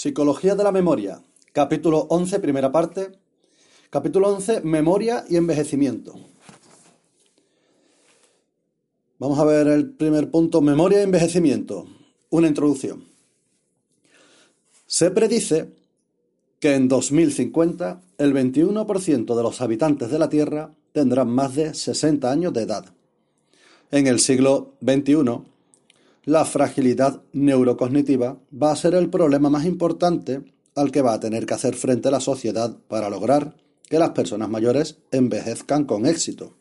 Psicología de la memoria. Capítulo 11, primera parte. Capítulo 11, memoria y envejecimiento. Vamos a ver el primer punto, memoria y envejecimiento. Una introducción. Se predice que en 2050 el 21% de los habitantes de la Tierra tendrán más de 60 años de edad. En el siglo XXI, la fragilidad neurocognitiva va a ser el problema más importante al que va a tener que hacer frente la sociedad para lograr que las personas mayores envejezcan con éxito.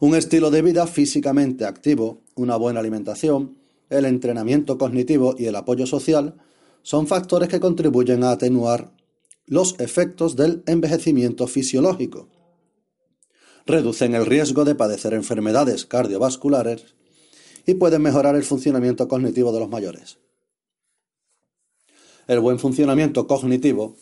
Un estilo de vida físicamente activo, una buena alimentación, el entrenamiento cognitivo y el apoyo social son factores que contribuyen a atenuar los efectos del envejecimiento fisiológico. Reducen el riesgo de padecer enfermedades cardiovasculares y pueden mejorar el funcionamiento cognitivo de los mayores. El buen funcionamiento cognitivo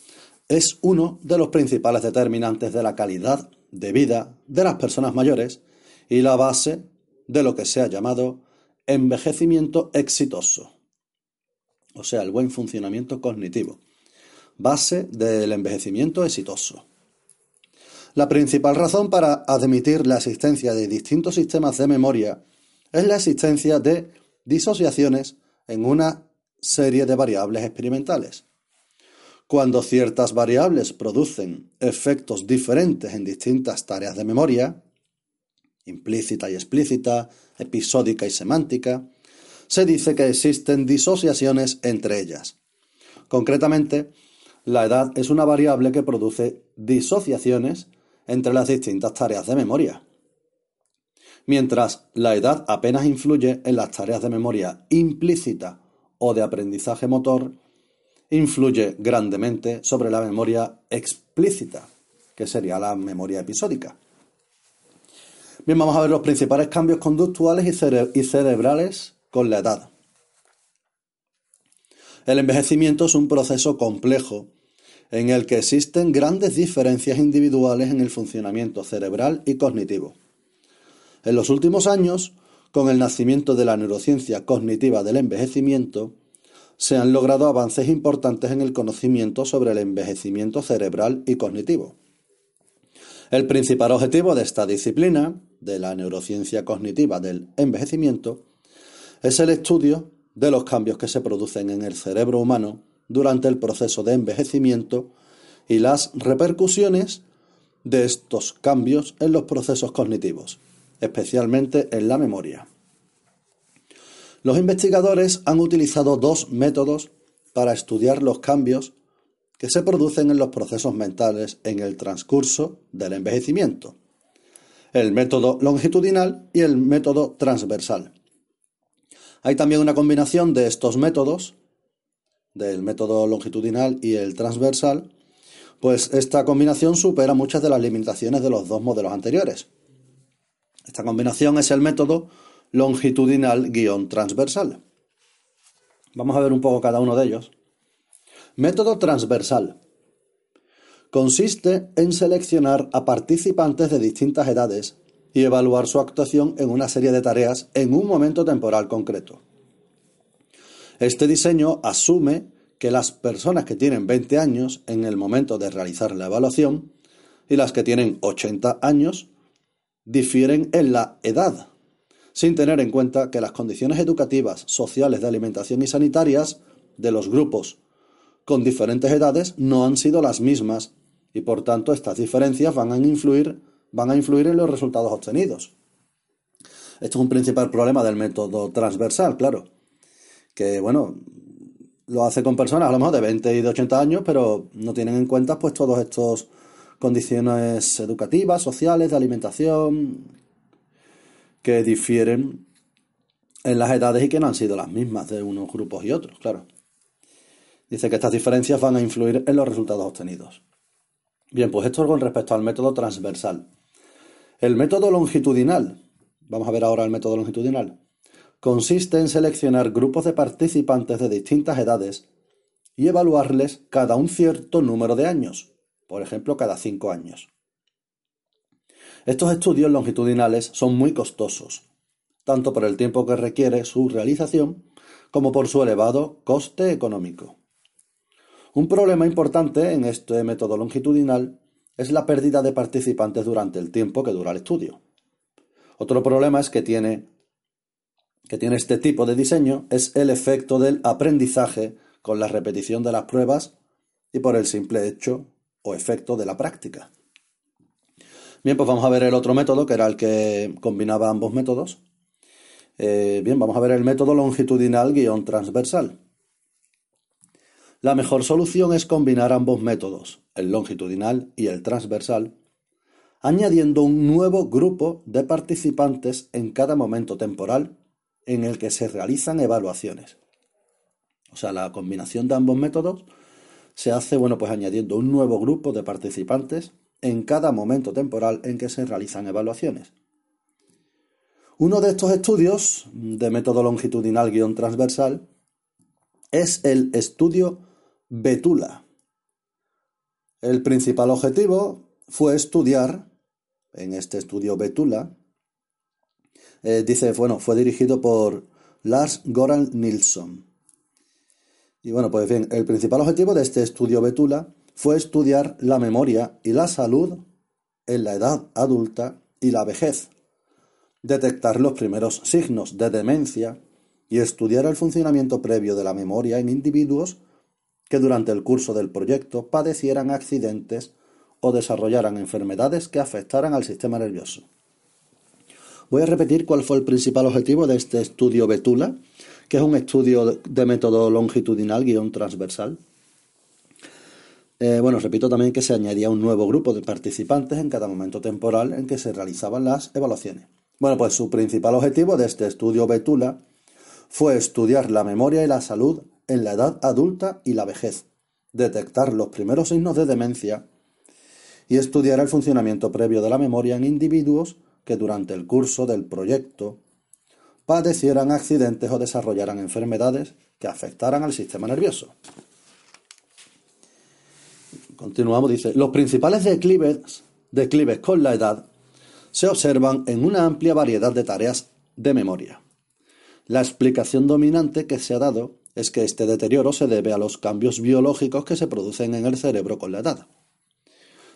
es uno de los principales determinantes de la calidad de vida de las personas mayores y la base de lo que se ha llamado envejecimiento exitoso, o sea, el buen funcionamiento cognitivo, base del envejecimiento exitoso. La principal razón para admitir la existencia de distintos sistemas de memoria es la existencia de disociaciones en una serie de variables experimentales. Cuando ciertas variables producen efectos diferentes en distintas tareas de memoria, implícita y explícita, episódica y semántica, se dice que existen disociaciones entre ellas. Concretamente, la edad es una variable que produce disociaciones entre las distintas tareas de memoria mientras la edad apenas influye en las tareas de memoria implícita o de aprendizaje motor, influye grandemente sobre la memoria explícita, que sería la memoria episódica. Bien, vamos a ver los principales cambios conductuales y, cerebrales con la edad. El envejecimiento es un proceso complejo en el que existen grandes diferencias individuales en el funcionamiento cerebral y cognitivo. En los últimos años, con el nacimiento de la neurociencia cognitiva del envejecimiento, se han logrado avances importantes en el conocimiento sobre el envejecimiento cerebral y cognitivo. El principal objetivo de esta disciplina, de la neurociencia cognitiva del envejecimiento, es el estudio de los cambios que se producen en el cerebro humano durante el proceso de envejecimiento y las repercusiones de estos cambios en los procesos cognitivos especialmente en la memoria. Los investigadores han utilizado dos métodos para estudiar los cambios que se producen en los procesos mentales en el transcurso del envejecimiento. El método longitudinal y el método transversal. Hay también una combinación de estos métodos, del método longitudinal y el transversal, pues esta combinación supera muchas de las limitaciones de los dos modelos anteriores. Esta combinación es el método longitudinal-transversal. Vamos a ver un poco cada uno de ellos. Método transversal. Consiste en seleccionar a participantes de distintas edades y evaluar su actuación en una serie de tareas en un momento temporal concreto. Este diseño asume que las personas que tienen 20 años en el momento de realizar la evaluación y las que tienen 80 años difieren en la edad, sin tener en cuenta que las condiciones educativas, sociales, de alimentación y sanitarias de los grupos con diferentes edades no han sido las mismas y por tanto estas diferencias van a influir, van a influir en los resultados obtenidos. Esto es un principal problema del método transversal, claro, que bueno, lo hace con personas a lo mejor de 20 y de 80 años, pero no tienen en cuenta pues todos estos condiciones educativas, sociales, de alimentación, que difieren en las edades y que no han sido las mismas de unos grupos y otros, claro. Dice que estas diferencias van a influir en los resultados obtenidos. Bien, pues esto con respecto al método transversal. El método longitudinal, vamos a ver ahora el método longitudinal, consiste en seleccionar grupos de participantes de distintas edades y evaluarles cada un cierto número de años por ejemplo cada cinco años. Estos estudios longitudinales son muy costosos, tanto por el tiempo que requiere su realización como por su elevado coste económico. Un problema importante en este método longitudinal es la pérdida de participantes durante el tiempo que dura el estudio. Otro problema es que tiene, que tiene este tipo de diseño es el efecto del aprendizaje con la repetición de las pruebas y por el simple hecho o efecto de la práctica. Bien, pues vamos a ver el otro método, que era el que combinaba ambos métodos. Eh, bien, vamos a ver el método longitudinal guion transversal. La mejor solución es combinar ambos métodos, el longitudinal y el transversal, añadiendo un nuevo grupo de participantes en cada momento temporal en el que se realizan evaluaciones. O sea, la combinación de ambos métodos se hace, bueno, pues añadiendo un nuevo grupo de participantes en cada momento temporal en que se realizan evaluaciones. Uno de estos estudios de método longitudinal transversal es el estudio Betula. El principal objetivo fue estudiar, en este estudio Betula, eh, dice, bueno, fue dirigido por Lars Goran Nilsson. Y bueno, pues bien, el principal objetivo de este estudio Betula fue estudiar la memoria y la salud en la edad adulta y la vejez, detectar los primeros signos de demencia y estudiar el funcionamiento previo de la memoria en individuos que durante el curso del proyecto padecieran accidentes o desarrollaran enfermedades que afectaran al sistema nervioso. Voy a repetir cuál fue el principal objetivo de este estudio Betula, que es un estudio de método longitudinal guion transversal. Eh, bueno, repito también que se añadía un nuevo grupo de participantes en cada momento temporal en que se realizaban las evaluaciones. Bueno, pues su principal objetivo de este estudio Betula fue estudiar la memoria y la salud en la edad adulta y la vejez, detectar los primeros signos de demencia y estudiar el funcionamiento previo de la memoria en individuos que durante el curso del proyecto padecieran accidentes o desarrollaran enfermedades que afectaran al sistema nervioso. Continuamos, dice, los principales declives, declives con la edad se observan en una amplia variedad de tareas de memoria. La explicación dominante que se ha dado es que este deterioro se debe a los cambios biológicos que se producen en el cerebro con la edad.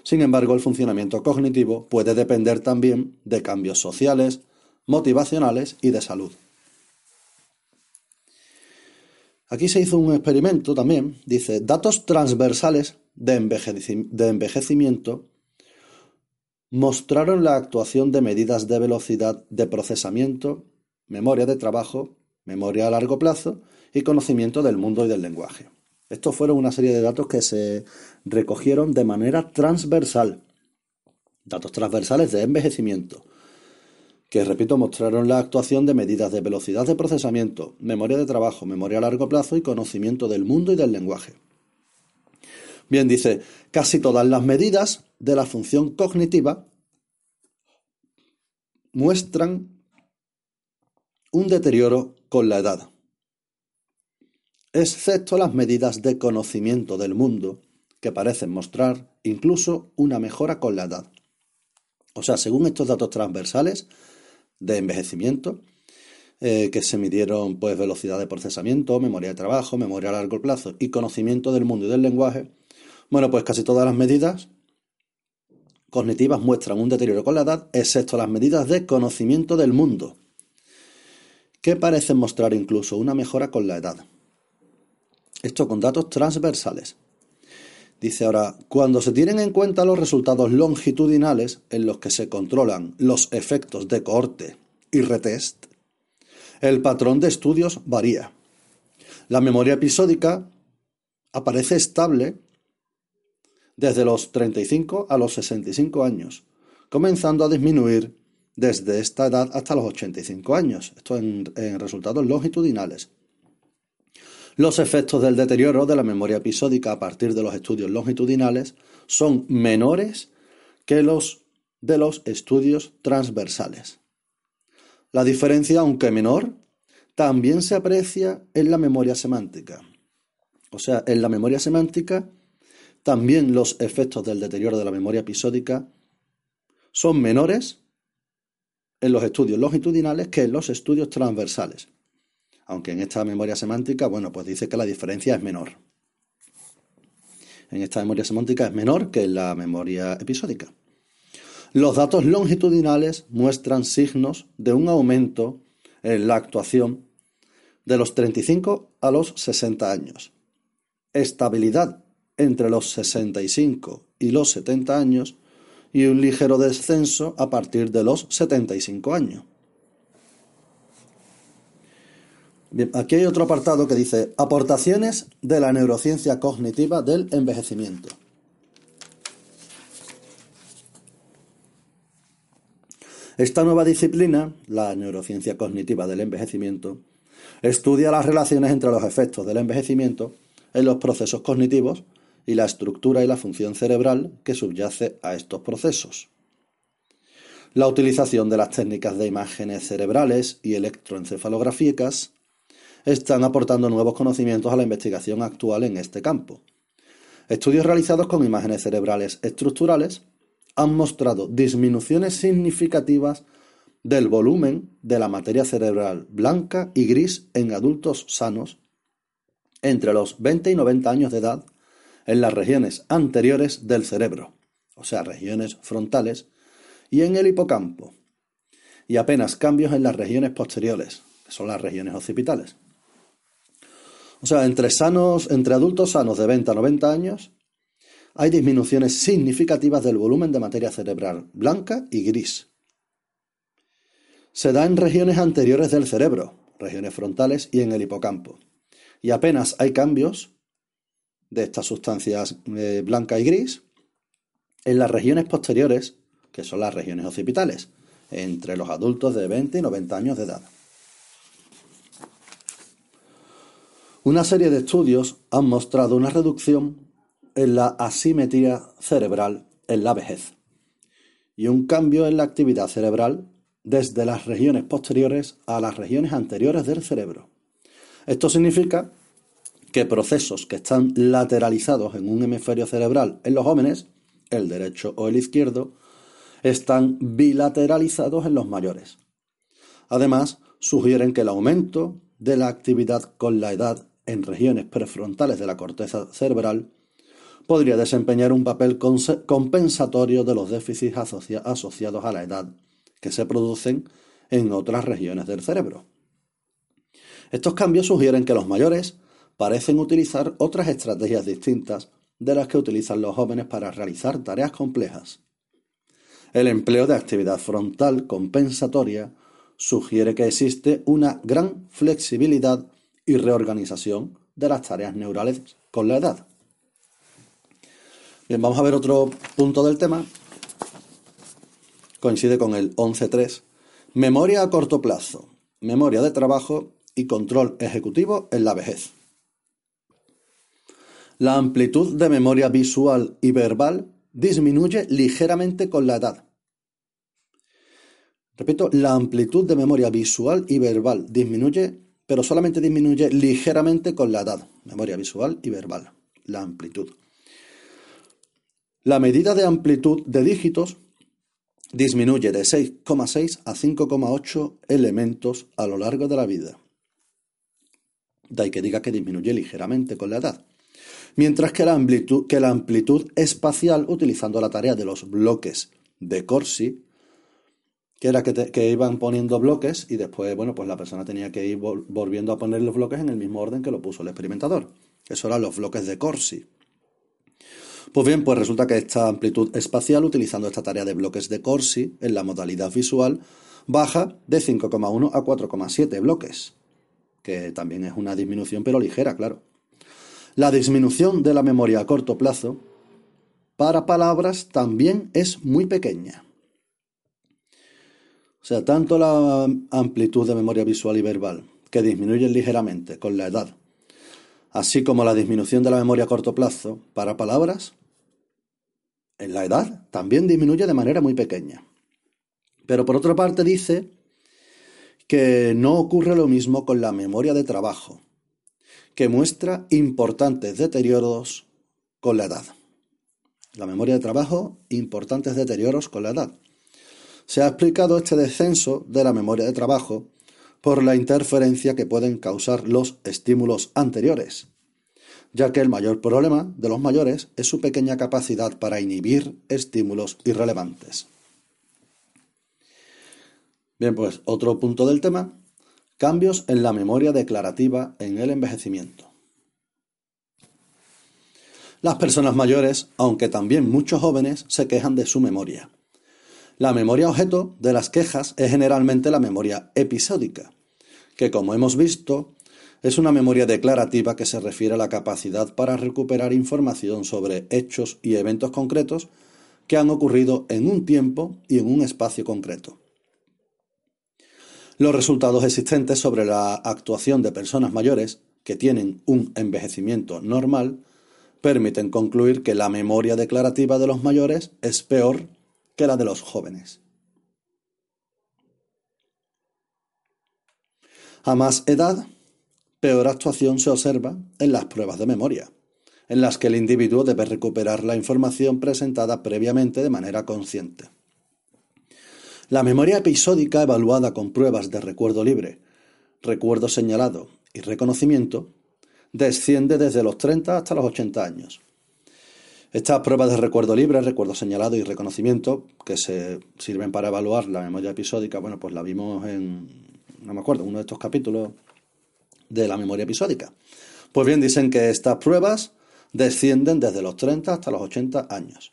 Sin embargo, el funcionamiento cognitivo puede depender también de cambios sociales, motivacionales y de salud. Aquí se hizo un experimento también, dice, datos transversales de, envejecimiento mostraron la actuación de medidas de velocidad de procesamiento, memoria de trabajo, memoria a largo plazo y conocimiento del mundo y del lenguaje. Estos fueron una serie de datos que se recogieron de manera transversal, datos transversales de envejecimiento, que, repito, mostraron la actuación de medidas de velocidad de procesamiento, memoria de trabajo, memoria a largo plazo y conocimiento del mundo y del lenguaje. Bien, dice, casi todas las medidas de la función cognitiva muestran un deterioro con la edad, excepto las medidas de conocimiento del mundo, que parecen mostrar incluso una mejora con la edad. O sea, según estos datos transversales de envejecimiento, eh, que se midieron pues velocidad de procesamiento, memoria de trabajo, memoria a largo plazo y conocimiento del mundo y del lenguaje, bueno, pues casi todas las medidas cognitivas muestran un deterioro con la edad, excepto las medidas de conocimiento del mundo, que parecen mostrar incluso una mejora con la edad. Esto con datos transversales. Dice ahora, cuando se tienen en cuenta los resultados longitudinales en los que se controlan los efectos de cohorte y retest, el patrón de estudios varía. La memoria episódica aparece estable desde los 35 a los 65 años, comenzando a disminuir desde esta edad hasta los 85 años, esto en, resultados longitudinales. Los efectos del deterioro de la memoria episódica a partir de los estudios longitudinales son menores que los de los estudios transversales. La diferencia, aunque menor, también se aprecia en la memoria semántica. O sea, en la memoria semántica también los efectos del deterioro de la memoria episódica son menores en los estudios longitudinales que en los estudios transversales. Aunque en esta memoria semántica, bueno, pues dice que la diferencia es menor. en esta memoria semántica es menor que en la memoria episódica. Los datos longitudinales muestran signos de un aumento en la actuación de los 35 a los 60 años, estabilidad entre los 65 y los 70 años y un ligero descenso a partir de los 75 años. Aquí hay otro apartado que dice aportaciones de la neurociencia cognitiva del envejecimiento. Esta nueva disciplina, la neurociencia cognitiva del envejecimiento, estudia las relaciones entre los efectos del envejecimiento en los procesos cognitivos y la estructura y la función cerebral que subyace a estos procesos. La utilización de las técnicas de imágenes cerebrales y electroencefalográficas están aportando nuevos conocimientos a la investigación actual en este campo. Estudios realizados con imágenes cerebrales estructurales han mostrado disminuciones significativas del volumen de la materia cerebral blanca y gris en adultos sanos entre los 20 y 90 años de edad en las regiones anteriores del cerebro, o sea, regiones frontales, y en el hipocampo, y apenas cambios en las regiones posteriores, que son las regiones occipitales. O sea, entre sanos, entre adultos sanos de 20 a 90 años, hay disminuciones significativas del volumen de materia cerebral blanca y gris. Se da en regiones anteriores del cerebro, regiones frontales y en el hipocampo. Y apenas hay cambios de estas sustancias eh, blanca y gris en las regiones posteriores, que son las regiones occipitales, entre los adultos de 20 y 90 años de edad. Una serie de estudios han mostrado una reducción en la asimetría cerebral en la vejez y un cambio en la actividad cerebral desde las regiones posteriores a las regiones anteriores del cerebro. Esto significa que procesos que están lateralizados en un hemisferio cerebral en los jóvenes, el derecho o el izquierdo, están bilateralizados en los mayores. Además, sugieren que el aumento de la actividad con la edad en regiones prefrontales de la corteza cerebral podría desempeñar un papel compensatorio de los déficits asociados a la edad que se producen en otras regiones del cerebro. Estos cambios sugieren que los mayores parecen utilizar otras estrategias distintas de las que utilizan los jóvenes para realizar tareas complejas. El empleo de actividad frontal compensatoria sugiere que existe una gran flexibilidad y reorganización de las tareas neurales con la edad. Bien, vamos a ver otro punto del tema. Coincide con el 11.3. Memoria a corto plazo, memoria de trabajo y control ejecutivo en la vejez. La amplitud de memoria visual y verbal disminuye ligeramente con la edad. Repito, la amplitud de memoria visual y verbal disminuye pero solamente disminuye ligeramente con la edad, memoria visual y verbal, la amplitud. La medida de amplitud de dígitos disminuye de 6,6 a 5,8 elementos a lo largo de la vida. De ahí que diga que disminuye ligeramente con la edad. Mientras que la amplitud, que la amplitud espacial, utilizando la tarea de los bloques de Corsi, que era que, iban poniendo bloques y después, bueno, pues la persona tenía que ir volviendo a poner los bloques en el mismo orden que lo puso el experimentador. Eso eran los bloques de Corsi. Pues bien, pues resulta que esta amplitud espacial, utilizando esta tarea de bloques de Corsi en la modalidad visual, baja de 5,1 a 4,7 bloques, que también es una disminución pero ligera, claro. La disminución de la memoria a corto plazo para palabras también es muy pequeña. O sea, tanto la amplitud de memoria visual y verbal, que disminuye ligeramente con la edad, así como la disminución de la memoria a corto plazo para palabras, en la edad también disminuye de manera muy pequeña. Pero por otra parte dice que no ocurre lo mismo con la memoria de trabajo, que muestra importantes deterioros con la edad. La memoria de trabajo, importantes deterioros con la edad. Se ha explicado este descenso de la memoria de trabajo por la interferencia que pueden causar los estímulos anteriores, ya que el mayor problema de los mayores es su pequeña capacidad para inhibir estímulos irrelevantes. Bien, pues otro punto del tema, cambios en la memoria declarativa en el envejecimiento. Las personas mayores, aunque también muchos jóvenes, se quejan de su memoria. La memoria objeto de las quejas es generalmente la memoria episódica, que como hemos visto, es una memoria declarativa que se refiere a la capacidad para recuperar información sobre hechos y eventos concretos que han ocurrido en un tiempo y en un espacio concreto. Los resultados existentes sobre la actuación de personas mayores que tienen un envejecimiento normal permiten concluir que la memoria declarativa de los mayores es peor que la de los jóvenes. A más edad, peor actuación se observa en las pruebas de memoria, en las que el individuo debe recuperar la información presentada previamente de manera consciente. La memoria episódica evaluada con pruebas de recuerdo libre, recuerdo señalado y reconocimiento desciende desde los 30 hasta los 80 años, estas pruebas de recuerdo libre, recuerdo señalado y reconocimiento, que se sirven para evaluar la memoria episódica, bueno, pues la vimos en, no me acuerdo, uno de estos capítulos de la memoria episódica. Pues bien, dicen que estas pruebas descienden desde los 30 hasta los 80 años.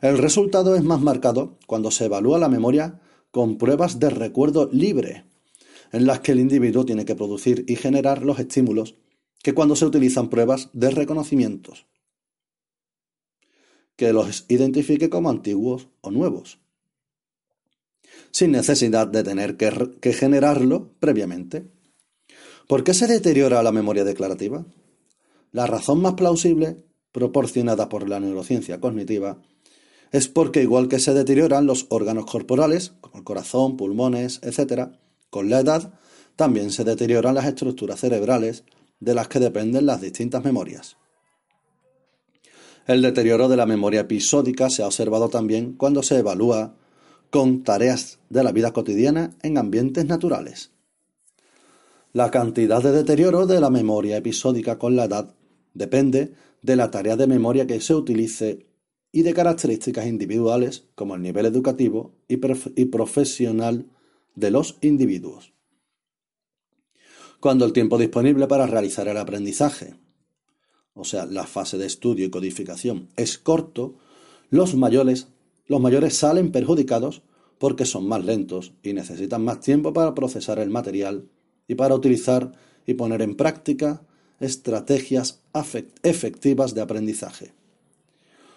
El resultado es más marcado cuando se evalúa la memoria con pruebas de recuerdo libre, en las que el individuo tiene que producir y generar los estímulos que cuando se utilizan pruebas de reconocimientos que los identifique como antiguos o nuevos, sin necesidad de tener que, generarlo previamente. ¿Por qué se deteriora la memoria declarativa? La razón más plausible, proporcionada por la neurociencia cognitiva, es porque igual que se deterioran los órganos corporales, como el corazón, pulmones, etc., con la edad también se deterioran las estructuras cerebrales de las que dependen las distintas memorias. El deterioro de la memoria episódica se ha observado también cuando se evalúa con tareas de la vida cotidiana en ambientes naturales. La cantidad de deterioro de la memoria episódica con la edad depende de la tarea de memoria que se utilice y de características individuales como el nivel educativo y, profesional de los individuos. Cuando el tiempo disponible para realizar el aprendizaje o sea, la fase de estudio y codificación, es corto, los mayores, los mayores salen perjudicados porque son más lentos y necesitan más tiempo para procesar el material y para utilizar y poner en práctica estrategias efectivas de aprendizaje.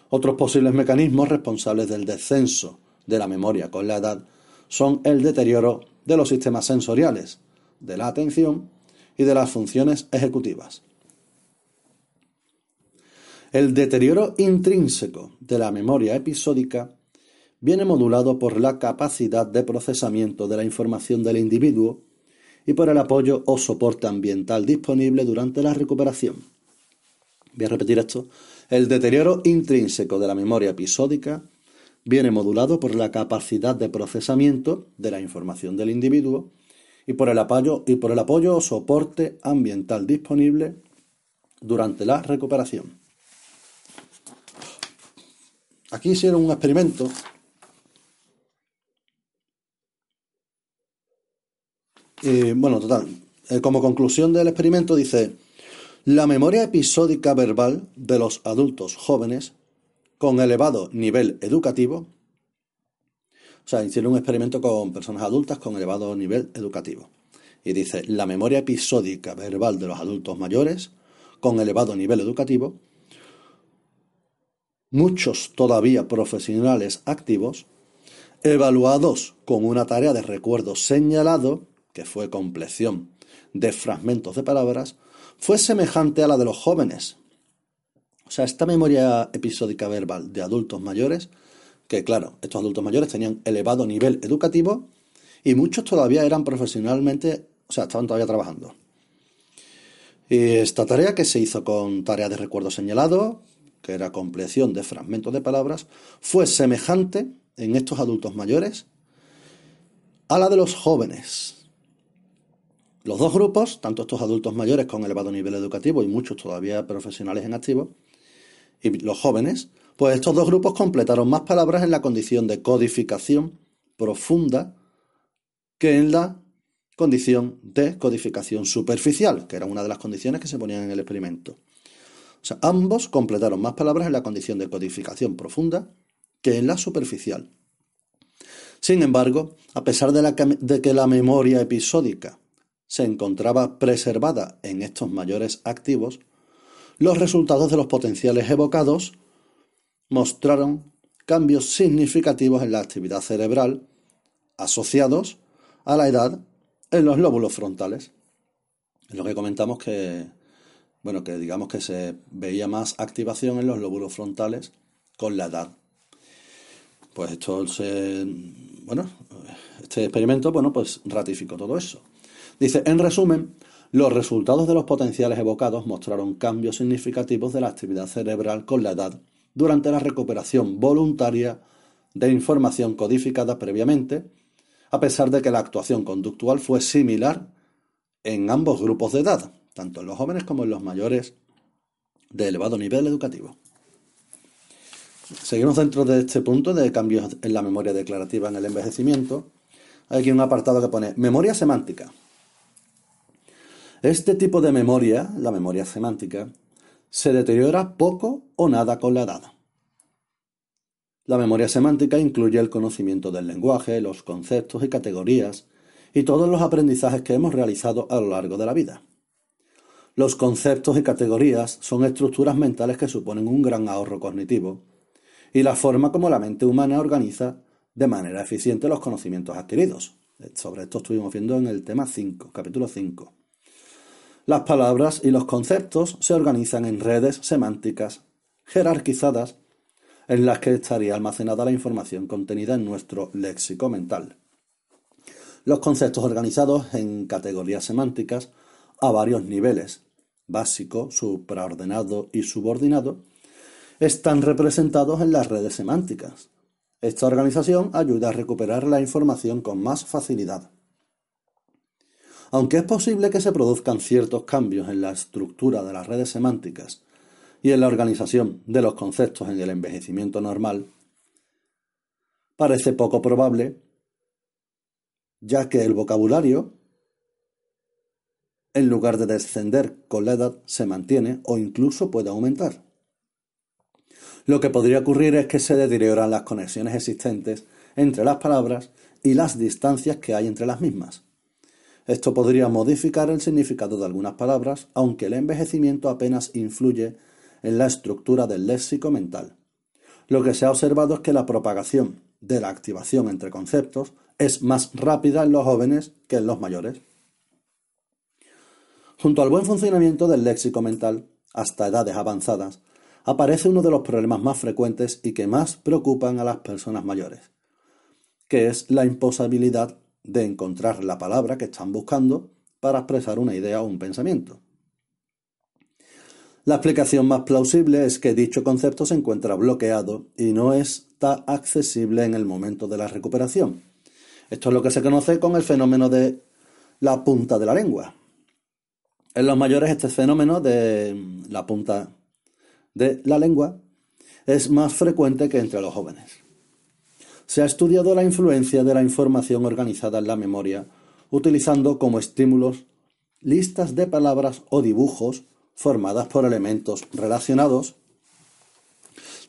Otros posibles mecanismos responsables del descenso de la memoria con la edad son el deterioro de los sistemas sensoriales, de la atención y de las funciones ejecutivas. El deterioro intrínseco de la memoria episódica viene modulado por la capacidad de procesamiento de la información del individuo y por el apoyo o soporte ambiental disponible durante la recuperación. Voy a repetir esto. El deterioro intrínseco de la memoria episódica viene modulado por la capacidad de procesamiento de la información del individuo y por el apoyo, y por el apoyo o soporte ambiental disponible durante la recuperación. Aquí hicieron un experimento bueno, total, eh, como conclusión del experimento dice, la memoria episódica verbal de los adultos jóvenes con elevado nivel educativo, o sea, hicieron un experimento con personas adultas con elevado nivel educativo. Y dice, la memoria episódica verbal de los adultos mayores con elevado nivel educativo muchos todavía profesionales activos, evaluados con una tarea de recuerdo señalado, que fue compleción de fragmentos de palabras, fue semejante a la de los jóvenes. O sea, esta memoria episódica verbal de adultos mayores, que claro, estos adultos mayores tenían elevado nivel educativo y muchos todavía eran profesionalmente, o sea, estaban todavía trabajando. Y esta tarea que se hizo con tarea de recuerdo señalado, que era compleción de fragmentos de palabras, fue semejante en estos adultos mayores a la de los jóvenes. los dos grupos, tanto estos adultos mayores con elevado nivel educativo y muchos todavía profesionales en activo, y los jóvenes, pues estos dos grupos completaron más palabras en la condición de codificación profunda que en la condición de codificación superficial, que era una de las condiciones que se ponían en el experimento. Ambos completaron más palabras en la condición de codificación profunda que en la superficial. Sin embargo, a pesar de, que la memoria episódica se encontraba preservada en estos mayores activos, los resultados de los potenciales evocados mostraron cambios significativos en la actividad cerebral asociados a la edad en los lóbulos frontales. Es lo que comentamos que, bueno, que digamos que se veía más activación en los lóbulos frontales con la edad. Pues esto se, bueno, este experimento, bueno, pues ratificó todo eso. Dice, en resumen, los resultados de los potenciales evocados mostraron cambios significativos de la actividad cerebral con la edad durante la recuperación voluntaria de información codificada previamente, a pesar de que la actuación conductual fue similar en ambos grupos de edad, tanto en los jóvenes como en los mayores de elevado nivel educativo. Seguimos dentro de este punto de cambios en la memoria declarativa en el envejecimiento. Hay aquí un apartado que pone memoria semántica. Este tipo de memoria, la memoria semántica, se deteriora poco o nada con la edad. La memoria semántica incluye el conocimiento del lenguaje, los conceptos y categorías, y todos los aprendizajes que hemos realizado a lo largo de la vida. Los conceptos y categorías son estructuras mentales que suponen un gran ahorro cognitivo, y la forma como la mente humana organiza de manera eficiente los conocimientos adquiridos. Sobre esto estuvimos viendo en el tema 5, capítulo 5. Las palabras y los conceptos se organizan en redes semánticas jerarquizadas en las que estaría almacenada la información contenida en nuestro léxico mental. Los conceptos organizados en categorías semánticas a varios niveles, básico, supraordenado y subordinado, están representados en las redes semánticas. Esta organización ayuda a recuperar la información con más facilidad. Aunque es posible que se produzcan ciertos cambios en la estructura de las redes semánticas y en la organización de los conceptos en el envejecimiento normal, parece poco probable, ya que el vocabulario, en lugar de descender con la edad, se mantiene o incluso puede aumentar. Lo que podría ocurrir es que se deterioran las conexiones existentes entre las palabras y las distancias que hay entre las mismas. Esto podría modificar el significado de algunas palabras, aunque el envejecimiento apenas influye en la estructura del léxico mental. Lo que se ha observado es que la propagación de la activación entre conceptos es más rápida en los jóvenes que en los mayores. Junto al buen funcionamiento del léxico mental, hasta edades avanzadas, aparece uno de los problemas más frecuentes y que más preocupan a las personas mayores, que es la imposibilidad de encontrar la palabra que están buscando para expresar una idea o un pensamiento. La explicación más plausible es que dicho concepto se encuentra bloqueado y no está accesible en el momento de la recuperación. Esto es lo que se conoce con el fenómeno de la punta de la lengua. En los mayores este fenómeno de la punta de la lengua es más frecuente que entre los jóvenes. Se ha estudiado la influencia de la información organizada en la memoria utilizando como estímulos listas de palabras o dibujos formadas por elementos relacionados.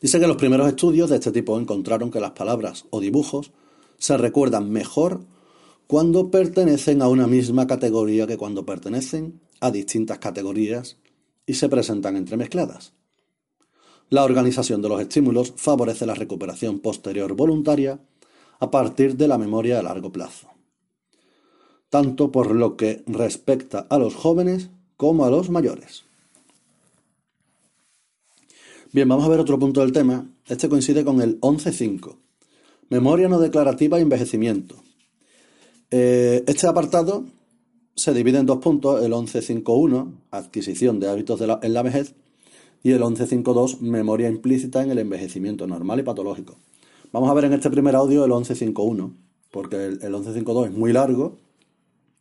Dice que los primeros estudios de este tipo encontraron que las palabras o dibujos se recuerdan mejor cuando pertenecen a una misma categoría que cuando pertenecen a distintas categorías y se presentan entremezcladas. La organización de los estímulos favorece la recuperación posterior voluntaria a partir de la memoria a largo plazo, tanto por lo que respecta a los jóvenes como a los mayores. Bien, vamos a ver otro punto del tema. Este coincide con el 11.5. Memoria no declarativa e envejecimiento. Eh, este apartado se divide en dos puntos, el 11.5.1, adquisición de hábitos en la vejez, y el 1152, memoria implícita en el envejecimiento normal y patológico. Vamos a ver en este primer audio el 1151, porque el, 1152 es muy largo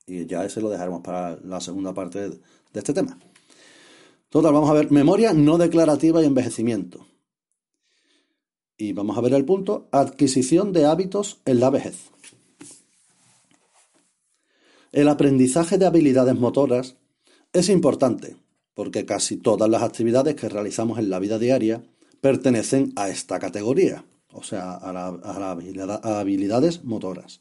Y ya ese lo dejaremos para la segunda parte de este tema. Total, vamos a ver memoria no declarativa y envejecimiento. Y vamos a ver el punto, adquisición de hábitos en la vejez. El aprendizaje de habilidades motoras es importante porque casi todas las actividades que realizamos en la vida diaria pertenecen a esta categoría, o sea, a, las habilidades motoras.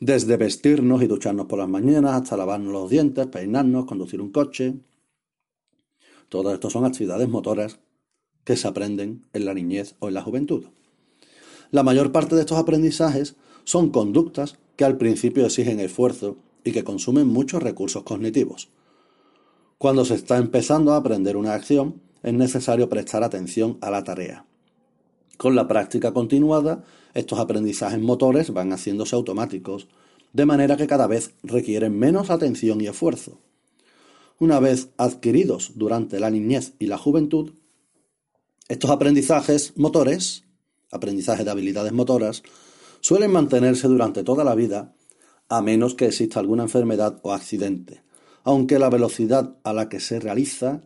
Desde vestirnos y ducharnos por las mañanas hasta lavarnos los dientes, peinarnos, conducir un coche. Todo esto son actividades motoras que se aprenden en la niñez o en la juventud. La mayor parte de estos aprendizajes son conductas que al principio exigen esfuerzo y que consumen muchos recursos cognitivos. Cuando se está empezando a aprender una acción, es necesario prestar atención a la tarea. Con la práctica continuada, estos aprendizajes motores van haciéndose automáticos, de manera que cada vez requieren menos atención y esfuerzo. Una vez adquiridos durante la niñez y la juventud, estos aprendizajes motores, aprendizajes de habilidades motoras, suelen mantenerse durante toda la vida a menos que exista alguna enfermedad o accidente, aunque la velocidad a la que se realiza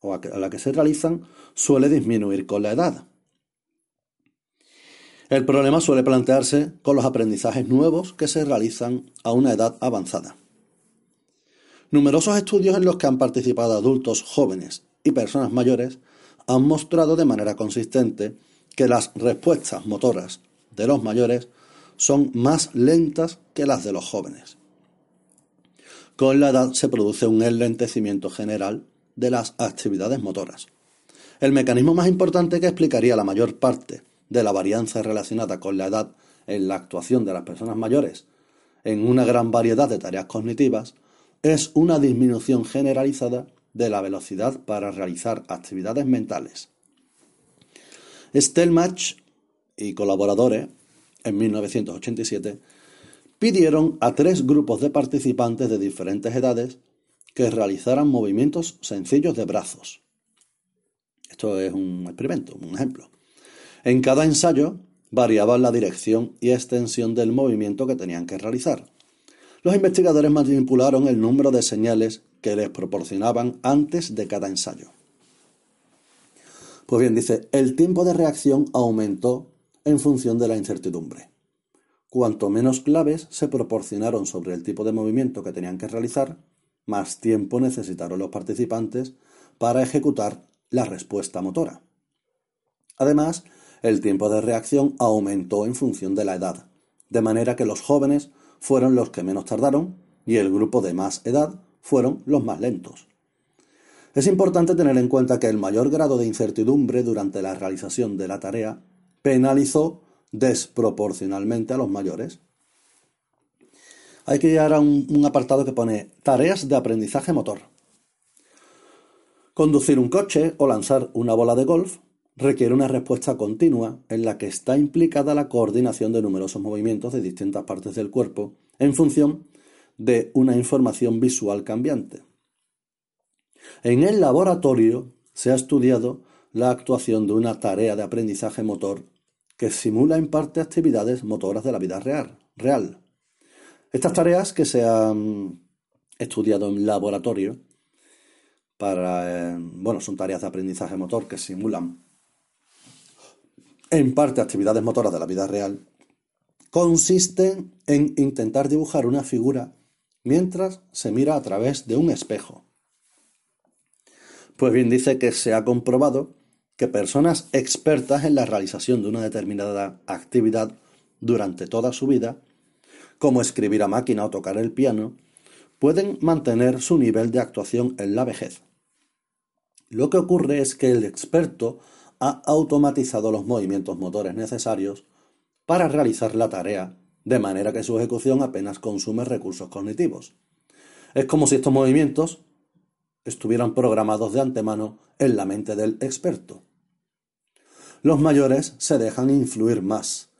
o a la que se realizan suele disminuir con la edad. El problema suele plantearse con los aprendizajes nuevos que se realizan a una edad avanzada. Numerosos estudios en los que han participado adultos jóvenes y personas mayores han mostrado de manera consistente que las respuestas motoras de los mayores son más lentas que las de los jóvenes. Con la edad se produce un enlentecimiento general de las actividades motoras. El mecanismo más importante que explicaría la mayor parte de la varianza relacionada con la edad en la actuación de las personas mayores en una gran variedad de tareas cognitivas es una disminución generalizada de la velocidad para realizar actividades mentales. Stelmach y colaboradores, en 1987, pidieron a tres grupos de participantes de diferentes edades que realizaran movimientos sencillos de brazos. Esto es un experimento, un ejemplo. En cada ensayo variaban la dirección y extensión del movimiento que tenían que realizar. Los investigadores manipularon el número de señales que les proporcionaban antes de cada ensayo. Pues bien, dice, el tiempo de reacción aumentó en función de la incertidumbre. Cuanto menos claves se proporcionaron sobre el tipo de movimiento que tenían que realizar, más tiempo necesitaron los participantes para ejecutar la respuesta motora. Además, el tiempo de reacción aumentó en función de la edad, de manera que los jóvenes fueron los que menos tardaron y el grupo de más edad fueron los más lentos. Es importante tener en cuenta que el mayor grado de incertidumbre durante la realización de la tarea penalizó desproporcionalmente a los mayores. Hay que llegar a un, un, apartado que pone tareas de aprendizaje motor. Conducir un coche o lanzar una bola de golf requiere una respuesta continua en la que está implicada la coordinación de numerosos movimientos de distintas partes del cuerpo en función de una información visual cambiante. En el laboratorio se ha estudiado la actuación de una tarea de aprendizaje motor que simula en parte actividades motoras de la vida real. real. Estas tareas que se han estudiado en laboratorio para, eh, bueno, son tareas de aprendizaje motor que simulan en parte actividades motoras de la vida real, consisten en intentar dibujar una figura mientras se mira a través de un espejo. Pues bien, dice que se ha comprobado que personas expertas en la realización de una determinada actividad durante toda su vida, como escribir a máquina o tocar el piano, pueden mantener su nivel de actuación en la vejez. Lo que ocurre es que el experto ha automatizado los movimientos motores necesarios para realizar la tarea, de manera que su ejecución apenas consume recursos cognitivos. Es como si estos movimientos estuvieran programados de antemano en la mente del experto. Los mayores se dejan influir más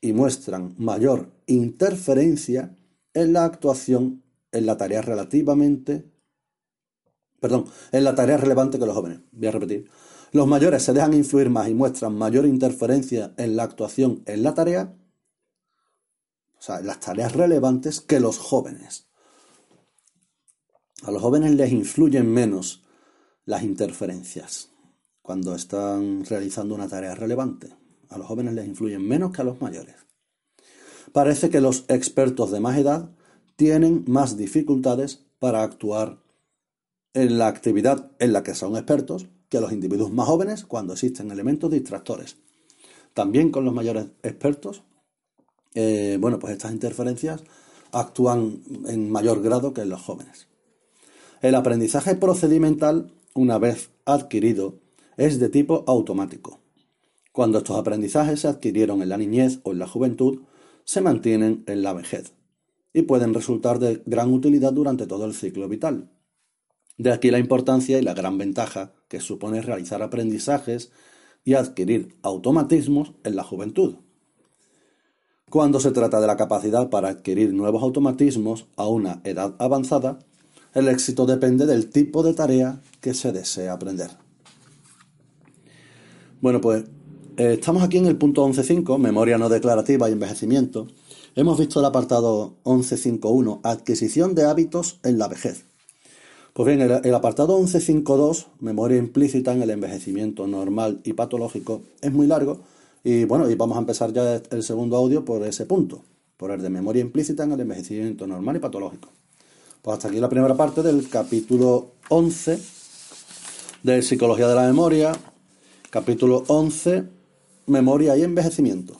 y muestran mayor interferencia en la actuación en la tarea relativamente perdón, en la tarea relevante que los jóvenes. Voy a repetir. Los mayores se dejan influir más y muestran mayor interferencia en la actuación en la tarea o sea, en las tareas relevantes que los jóvenes. A los jóvenes les influyen menos las interferencias cuando están realizando una tarea relevante. A los jóvenes les influyen menos que a los mayores. Parece que los expertos de más edad tienen más dificultades para actuar en la actividad en la que son expertos que los individuos más jóvenes cuando existen elementos distractores. También con los mayores expertos, eh, bueno, pues estas interferencias actúan en mayor grado que en los jóvenes. El aprendizaje procedimental, una vez adquirido, es de tipo automático. Cuando estos aprendizajes se adquirieron en la niñez o en la juventud, se mantienen en la vejez y pueden resultar de gran utilidad durante todo el ciclo vital. De aquí la importancia y la gran ventaja que supone realizar aprendizajes y adquirir automatismos en la juventud. Cuando se trata de la capacidad para adquirir nuevos automatismos a una edad avanzada, el éxito depende del tipo de tarea que se desea aprender. Bueno, pues eh, estamos aquí en el punto 11.5, memoria no declarativa y envejecimiento. Hemos visto el apartado 11.5.1, adquisición de hábitos en la vejez. Pues bien, el, apartado 11.5.2, memoria implícita en el envejecimiento normal y patológico, es muy largo y bueno, y vamos a empezar ya el segundo audio por ese punto, por el de memoria implícita en el envejecimiento normal y patológico. Pues hasta aquí la primera parte del capítulo 11 de Psicología de la Memoria, capítulo 11, Memoria y envejecimiento.